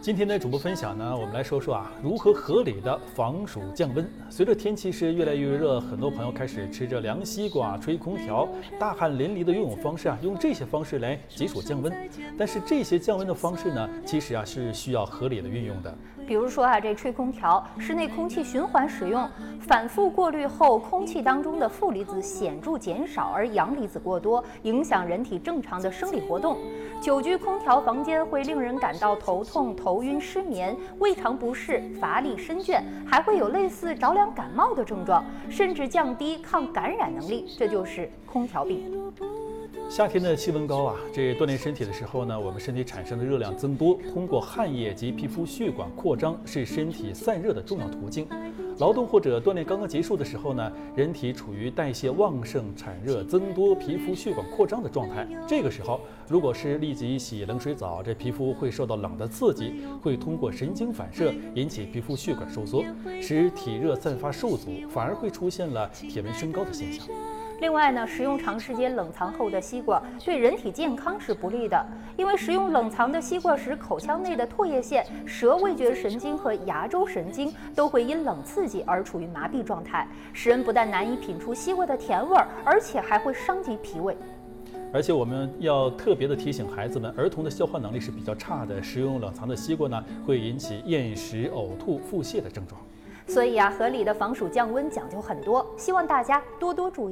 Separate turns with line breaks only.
今天的主播分享呢，我们来说说啊，如何合理的防暑降温。随着天气是越来越热，很多朋友开始吃着凉西瓜、吹空调，大汗淋漓的游泳方式啊，用这些方式来解暑降温。但是这些降温的方式呢，其实啊是需要合理的运用的。
比如说啊，这吹空调，室内空气循环使用，反复过滤后，空气当中的负离子显著减少，而阳离子过多，影响人体正常的生理活动。久居空调房间会会令人感到头痛、头晕、失眠、胃肠不适、乏力、身倦，还会有类似着凉感冒的症状，甚至降低抗感染能力，这就是空调病。
夏天的气温高啊，这锻炼身体的时候呢，我们身体产生的热量增多，通过汗液及皮肤血管扩张，是身体散热的重要途径。劳动或者锻炼刚刚结束的时候呢，人体处于代谢旺盛、产热增多、皮肤血管扩张的状态。这个时候，如果是立即洗冷水澡，这皮肤会受到冷的刺激，会通过神经反射引起皮肤血管收缩，使体热散发受阻，反而会出现了体温升高的现象。
另外呢，食用长时间冷藏后的西瓜对人体健康是不利的，因为食用冷藏的西瓜时，口腔内的唾液腺、舌味觉神经和牙周神经都会因冷刺激而处于麻痹状态，使人不但难以品出西瓜的甜味儿，而且还会伤及脾胃。
而且我们要特别的提醒孩子们，儿童的消化能力是比较差的，食用冷藏的西瓜呢，会引起厌食、呕吐、腹泻的症状。
所以啊，合理的防暑降温讲究很多，希望大家多多注意。